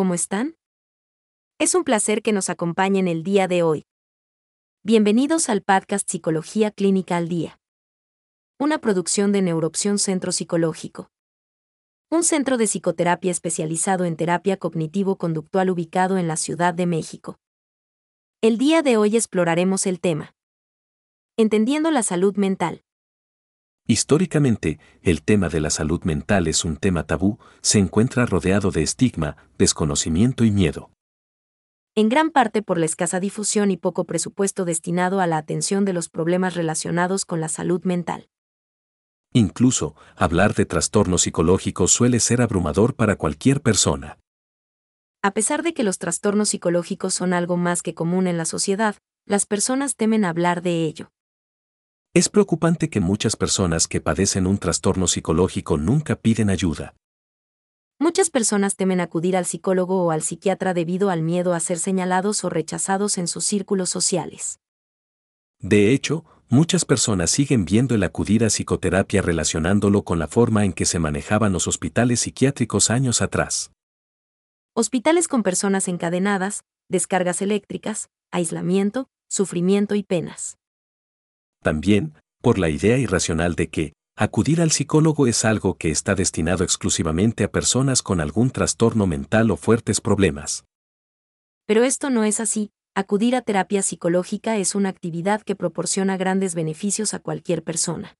¿cómo están? Es un placer que nos acompañen el día de hoy. Bienvenidos al podcast Psicología Clínica al Día. Una producción de Neuroopción Centro Psicológico. Un centro de psicoterapia especializado en terapia cognitivo-conductual ubicado en la Ciudad de México. El día de hoy exploraremos el tema. Entendiendo la salud mental. Históricamente, el tema de la salud mental es un tema tabú, se encuentra rodeado de estigma, desconocimiento y miedo. En gran parte por la escasa difusión y poco presupuesto destinado a la atención de los problemas relacionados con la salud mental. Incluso, hablar de trastornos psicológicos suele ser abrumador para cualquier persona. A pesar de que los trastornos psicológicos son algo más que común en la sociedad, las personas temen hablar de ello. Es preocupante que muchas personas que padecen un trastorno psicológico nunca piden ayuda. Muchas personas temen acudir al psicólogo o al psiquiatra debido al miedo a ser señalados o rechazados en sus círculos sociales. De hecho, muchas personas siguen viendo el acudir a psicoterapia relacionándolo con la forma en que se manejaban los hospitales psiquiátricos años atrás. Hospitales con personas encadenadas, descargas eléctricas, aislamiento, sufrimiento y penas. También, por la idea irracional de que, acudir al psicólogo es algo que está destinado exclusivamente a personas con algún trastorno mental o fuertes problemas. Pero esto no es así, acudir a terapia psicológica es una actividad que proporciona grandes beneficios a cualquier persona.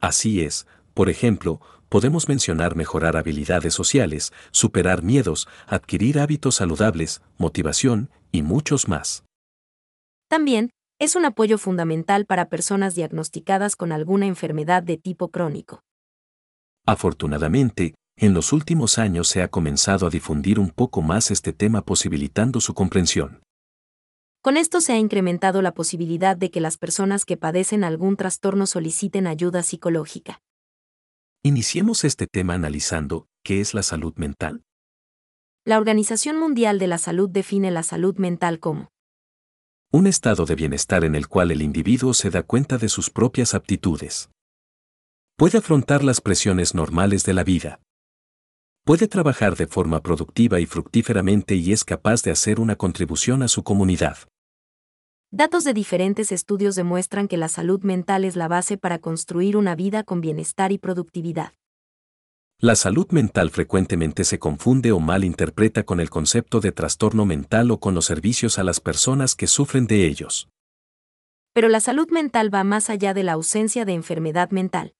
Así es, por ejemplo, podemos mencionar mejorar habilidades sociales, superar miedos, adquirir hábitos saludables, motivación, y muchos más. También, es un apoyo fundamental para personas diagnosticadas con alguna enfermedad de tipo crónico. Afortunadamente, en los últimos años se ha comenzado a difundir un poco más este tema posibilitando su comprensión. Con esto se ha incrementado la posibilidad de que las personas que padecen algún trastorno soliciten ayuda psicológica. Iniciemos este tema analizando qué es la salud mental. La Organización Mundial de la Salud define la salud mental como un estado de bienestar en el cual el individuo se da cuenta de sus propias aptitudes. Puede afrontar las presiones normales de la vida. Puede trabajar de forma productiva y fructíferamente y es capaz de hacer una contribución a su comunidad. Datos de diferentes estudios demuestran que la salud mental es la base para construir una vida con bienestar y productividad. La salud mental frecuentemente se confunde o malinterpreta con el concepto de trastorno mental o con los servicios a las personas que sufren de ellos. Pero la salud mental va más allá de la ausencia de enfermedad mental.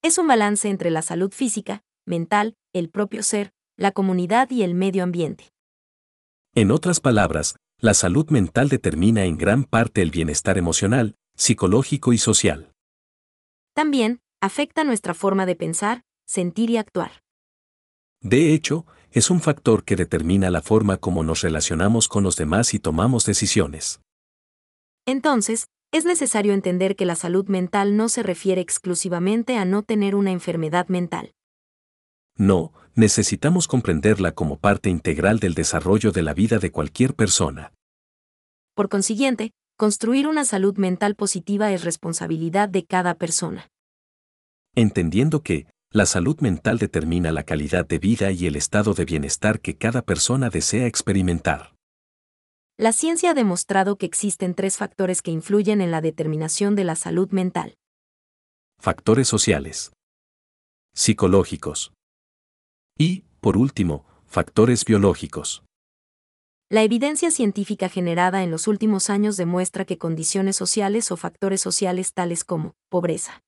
Es un balance entre la salud física, mental, el propio ser, la comunidad y el medio ambiente. En otras palabras, la salud mental determina en gran parte el bienestar emocional, psicológico y social. También, afecta nuestra forma de pensar, sentir y actuar. De hecho, es un factor que determina la forma como nos relacionamos con los demás y tomamos decisiones. Entonces, es necesario entender que la salud mental no se refiere exclusivamente a no tener una enfermedad mental. No, necesitamos comprenderla como parte integral del desarrollo de la vida de cualquier persona. Por consiguiente, construir una salud mental positiva es responsabilidad de cada persona. Entendiendo que, la salud mental determina la calidad de vida y el estado de bienestar que cada persona desea experimentar. La ciencia ha demostrado que existen tres factores que influyen en la determinación de la salud mental. Factores sociales. Psicológicos. Y, por último, factores biológicos. La evidencia científica generada en los últimos años demuestra que condiciones sociales o factores sociales tales como pobreza,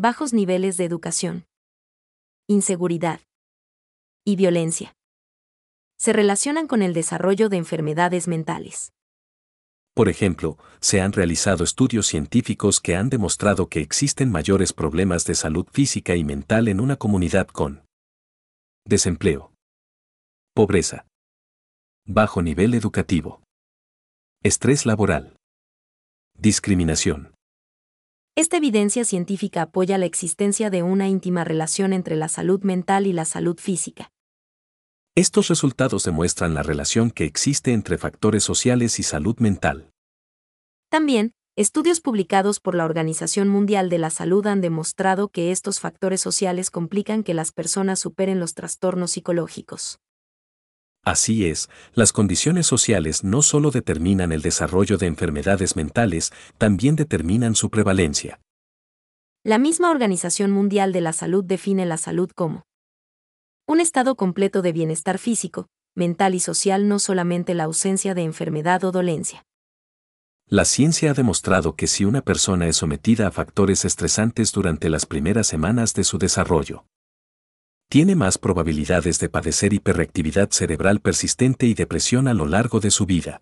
bajos niveles de educación, inseguridad y violencia. Se relacionan con el desarrollo de enfermedades mentales. Por ejemplo, se han realizado estudios científicos que han demostrado que existen mayores problemas de salud física y mental en una comunidad con desempleo, pobreza, bajo nivel educativo, estrés laboral, discriminación. Esta evidencia científica apoya la existencia de una íntima relación entre la salud mental y la salud física. Estos resultados demuestran la relación que existe entre factores sociales y salud mental. También, estudios publicados por la Organización Mundial de la Salud han demostrado que estos factores sociales complican que las personas superen los trastornos psicológicos. Así es, las condiciones sociales no solo determinan el desarrollo de enfermedades mentales, también determinan su prevalencia. La misma Organización Mundial de la Salud define la salud como un estado completo de bienestar físico, mental y social, no solamente la ausencia de enfermedad o dolencia. La ciencia ha demostrado que si una persona es sometida a factores estresantes durante las primeras semanas de su desarrollo, tiene más probabilidades de padecer hiperreactividad cerebral persistente y depresión a lo largo de su vida.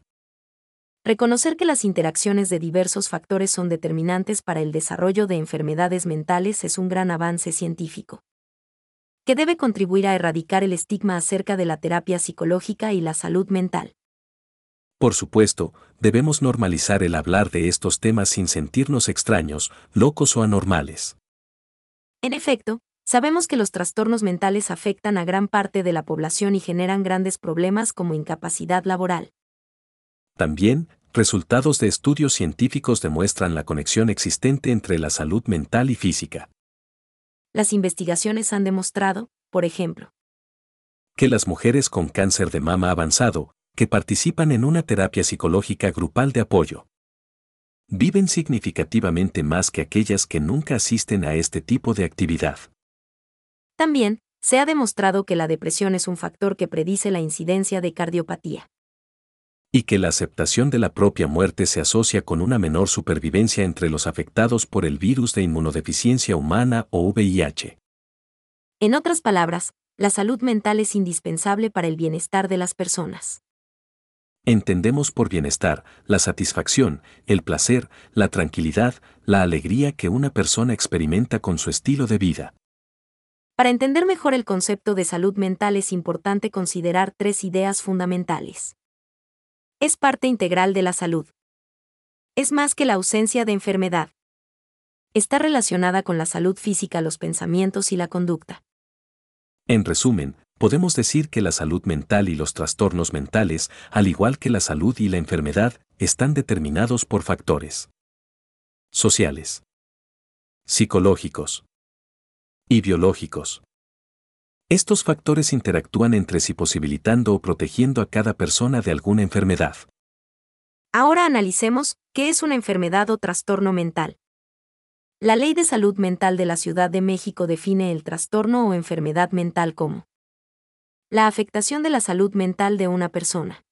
Reconocer que las interacciones de diversos factores son determinantes para el desarrollo de enfermedades mentales es un gran avance científico que debe contribuir a erradicar el estigma acerca de la terapia psicológica y la salud mental. Por supuesto, debemos normalizar el hablar de estos temas sin sentirnos extraños, locos o anormales. En efecto, Sabemos que los trastornos mentales afectan a gran parte de la población y generan grandes problemas como incapacidad laboral. También, resultados de estudios científicos demuestran la conexión existente entre la salud mental y física. Las investigaciones han demostrado, por ejemplo, que las mujeres con cáncer de mama avanzado, que participan en una terapia psicológica grupal de apoyo, viven significativamente más que aquellas que nunca asisten a este tipo de actividad. También, se ha demostrado que la depresión es un factor que predice la incidencia de cardiopatía. Y que la aceptación de la propia muerte se asocia con una menor supervivencia entre los afectados por el virus de inmunodeficiencia humana o VIH. En otras palabras, la salud mental es indispensable para el bienestar de las personas. Entendemos por bienestar la satisfacción, el placer, la tranquilidad, la alegría que una persona experimenta con su estilo de vida. Para entender mejor el concepto de salud mental es importante considerar tres ideas fundamentales. Es parte integral de la salud. Es más que la ausencia de enfermedad. Está relacionada con la salud física, los pensamientos y la conducta. En resumen, podemos decir que la salud mental y los trastornos mentales, al igual que la salud y la enfermedad, están determinados por factores sociales, psicológicos, y biológicos. Estos factores interactúan entre sí posibilitando o protegiendo a cada persona de alguna enfermedad. Ahora analicemos qué es una enfermedad o trastorno mental. La Ley de Salud Mental de la Ciudad de México define el trastorno o enfermedad mental como la afectación de la salud mental de una persona.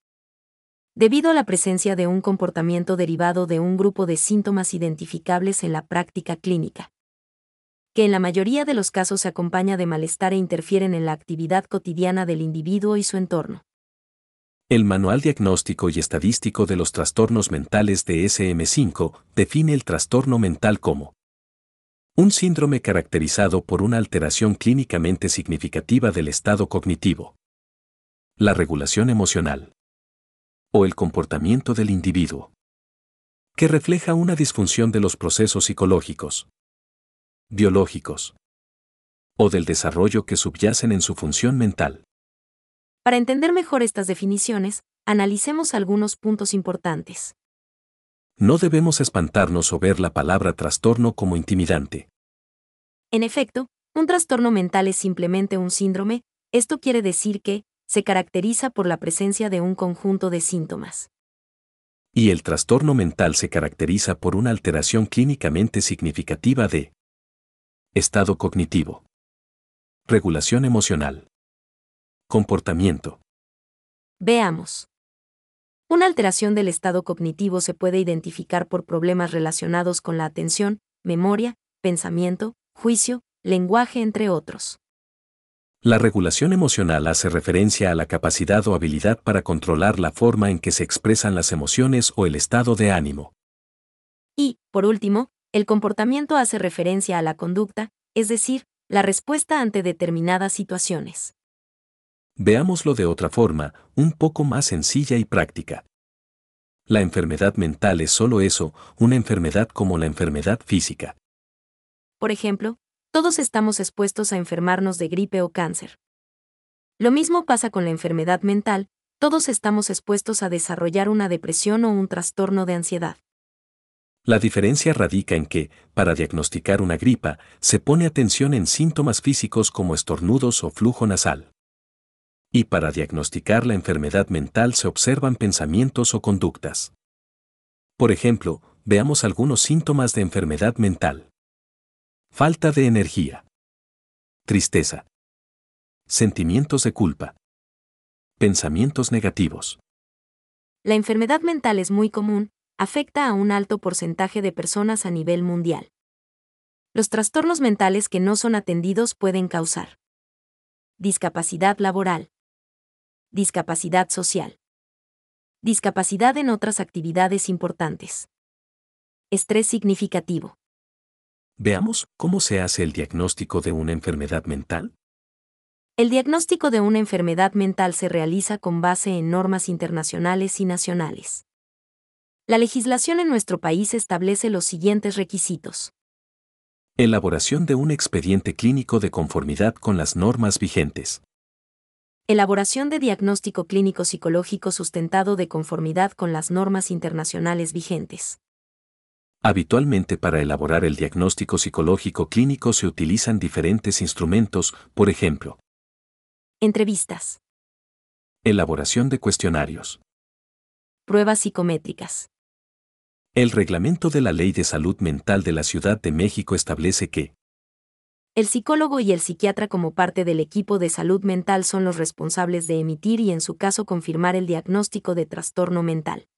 Debido a la presencia de un comportamiento derivado de un grupo de síntomas identificables en la práctica clínica que en la mayoría de los casos se acompaña de malestar e interfieren en la actividad cotidiana del individuo y su entorno. El Manual Diagnóstico y Estadístico de los Trastornos Mentales de SM5 define el trastorno mental como un síndrome caracterizado por una alteración clínicamente significativa del estado cognitivo, la regulación emocional o el comportamiento del individuo, que refleja una disfunción de los procesos psicológicos, biológicos o del desarrollo que subyacen en su función mental. Para entender mejor estas definiciones, analicemos algunos puntos importantes. No debemos espantarnos o ver la palabra trastorno como intimidante. En efecto, un trastorno mental es simplemente un síndrome, esto quiere decir que, se caracteriza por la presencia de un conjunto de síntomas. Y el trastorno mental se caracteriza por una alteración clínicamente significativa de Estado cognitivo. Regulación emocional. Comportamiento. Veamos. Una alteración del estado cognitivo se puede identificar por problemas relacionados con la atención, memoria, pensamiento, juicio, lenguaje, entre otros. La regulación emocional hace referencia a la capacidad o habilidad para controlar la forma en que se expresan las emociones o el estado de ánimo. Y, por último, el comportamiento hace referencia a la conducta, es decir, la respuesta ante determinadas situaciones. Veámoslo de otra forma, un poco más sencilla y práctica. La enfermedad mental es solo eso, una enfermedad como la enfermedad física. Por ejemplo, todos estamos expuestos a enfermarnos de gripe o cáncer. Lo mismo pasa con la enfermedad mental, todos estamos expuestos a desarrollar una depresión o un trastorno de ansiedad. La diferencia radica en que, para diagnosticar una gripa, se pone atención en síntomas físicos como estornudos o flujo nasal. Y para diagnosticar la enfermedad mental se observan pensamientos o conductas. Por ejemplo, veamos algunos síntomas de enfermedad mental. Falta de energía. Tristeza. Sentimientos de culpa. Pensamientos negativos. La enfermedad mental es muy común, afecta a un alto porcentaje de personas a nivel mundial. Los trastornos mentales que no son atendidos pueden causar discapacidad laboral, discapacidad social, discapacidad en otras actividades importantes, estrés significativo. Veamos cómo se hace el diagnóstico de una enfermedad mental. El diagnóstico de una enfermedad mental se realiza con base en normas internacionales y nacionales. La legislación en nuestro país establece los siguientes requisitos. Elaboración de un expediente clínico de conformidad con las normas vigentes. Elaboración de diagnóstico clínico psicológico sustentado de conformidad con las normas internacionales vigentes. Habitualmente para elaborar el diagnóstico psicológico clínico se utilizan diferentes instrumentos, por ejemplo, Entrevistas. elaboración de cuestionarios. Pruebas psicométricas. El reglamento de la Ley de Salud Mental de la Ciudad de México establece que El psicólogo y el psiquiatra como parte del equipo de salud mental son los responsables de emitir y en su caso confirmar el diagnóstico de trastorno mental.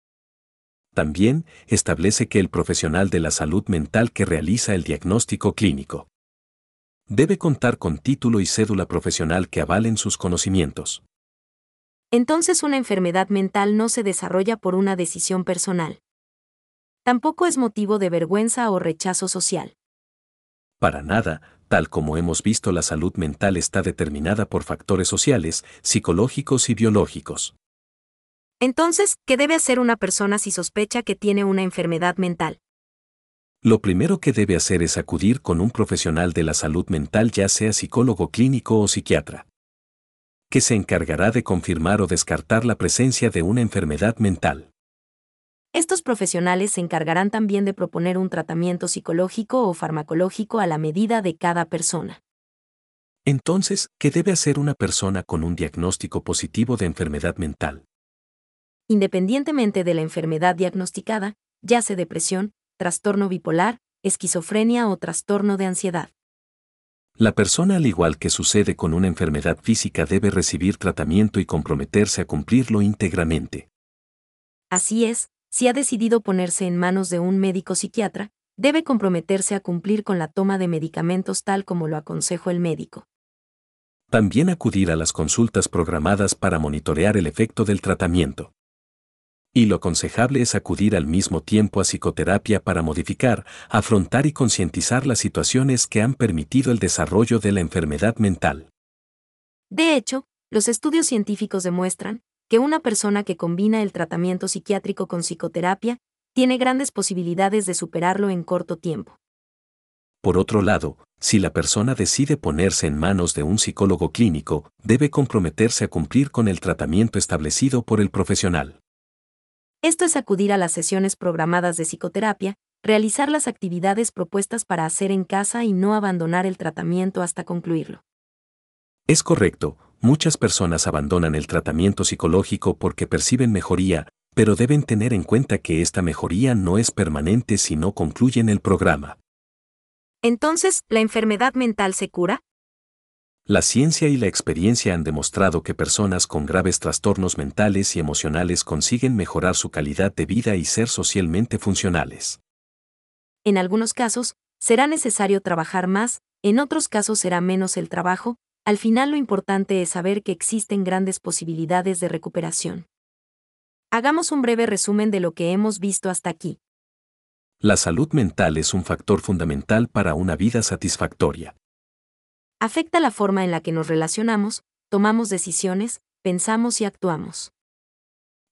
también establece que el profesional de la salud mental que realiza el diagnóstico clínico debe contar con título y cédula profesional que avalen sus conocimientos. Entonces una enfermedad mental no se desarrolla por una decisión personal. Tampoco es motivo de vergüenza o rechazo social. Para nada, tal como hemos visto la salud mental está determinada por factores sociales, psicológicos y biológicos. Entonces, ¿qué debe hacer una persona si sospecha que tiene una enfermedad mental? Lo primero que debe hacer es acudir con un profesional de la salud mental ya sea psicólogo clínico o psiquiatra, que se encargará de confirmar o descartar la presencia de una enfermedad mental. Estos profesionales se encargarán también de proponer un tratamiento psicológico o farmacológico a la medida de cada persona. Entonces, ¿qué debe hacer una persona con un diagnóstico positivo de enfermedad mental? Independientemente de la enfermedad diagnosticada, ya sea depresión, trastorno bipolar, esquizofrenia o trastorno de ansiedad. La persona, al igual que sucede con una enfermedad física, debe recibir tratamiento y comprometerse a cumplirlo íntegramente. Así es, si ha decidido ponerse en manos de un médico psiquiatra, debe comprometerse a cumplir con la toma de medicamentos tal como lo aconsejó el médico. También acudir a las consultas programadas para monitorear el efecto del tratamiento. Y lo aconsejable es acudir al mismo tiempo a psicoterapia para modificar, afrontar y concientizar las situaciones que han permitido el desarrollo de la enfermedad mental. De hecho, los estudios científicos demuestran que una persona que combina el tratamiento psiquiátrico con psicoterapia tiene grandes posibilidades de superarlo en corto tiempo. Por otro lado, si la persona decide ponerse en manos de un psicólogo clínico, debe comprometerse a cumplir con el tratamiento establecido por el profesional. Esto es acudir a las sesiones programadas de psicoterapia, realizar las actividades propuestas para hacer en casa y no abandonar el tratamiento hasta concluirlo. Es correcto, muchas personas abandonan el tratamiento psicológico porque perciben mejoría, pero deben tener en cuenta que esta mejoría no es permanente si no concluyen el programa. Entonces, ¿la enfermedad mental se cura? La ciencia y la experiencia han demostrado que personas con graves trastornos mentales y emocionales consiguen mejorar su calidad de vida y ser socialmente funcionales. En algunos casos, será necesario trabajar más, en otros casos será menos el trabajo, al final lo importante es saber que existen grandes posibilidades de recuperación. Hagamos un breve resumen de lo que hemos visto hasta aquí. La salud mental es un factor fundamental para una vida satisfactoria. Afecta la forma en la que nos relacionamos, tomamos decisiones, pensamos y actuamos.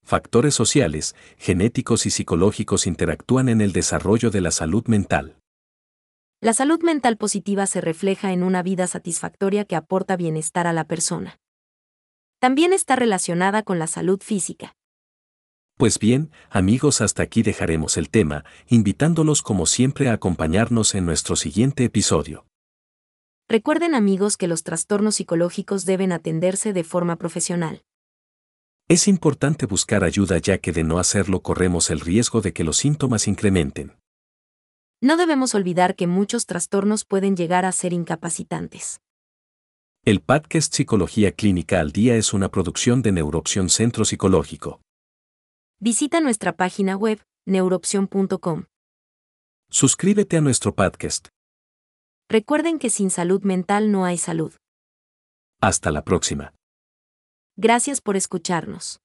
Factores sociales, genéticos y psicológicos interactúan en el desarrollo de la salud mental. La salud mental positiva se refleja en una vida satisfactoria que aporta bienestar a la persona. También está relacionada con la salud física. Pues bien, amigos, hasta aquí dejaremos el tema, invitándolos como siempre a acompañarnos en nuestro siguiente episodio. Recuerden amigos que los trastornos psicológicos deben atenderse de forma profesional. Es importante buscar ayuda ya que de no hacerlo corremos el riesgo de que los síntomas incrementen. No debemos olvidar que muchos trastornos pueden llegar a ser incapacitantes. El podcast Psicología Clínica al Día es una producción de Neuroopción Centro Psicológico. Visita nuestra página web, neuroopción.com. Suscríbete a nuestro podcast. Recuerden que sin salud mental no hay salud. Hasta la próxima. Gracias por escucharnos.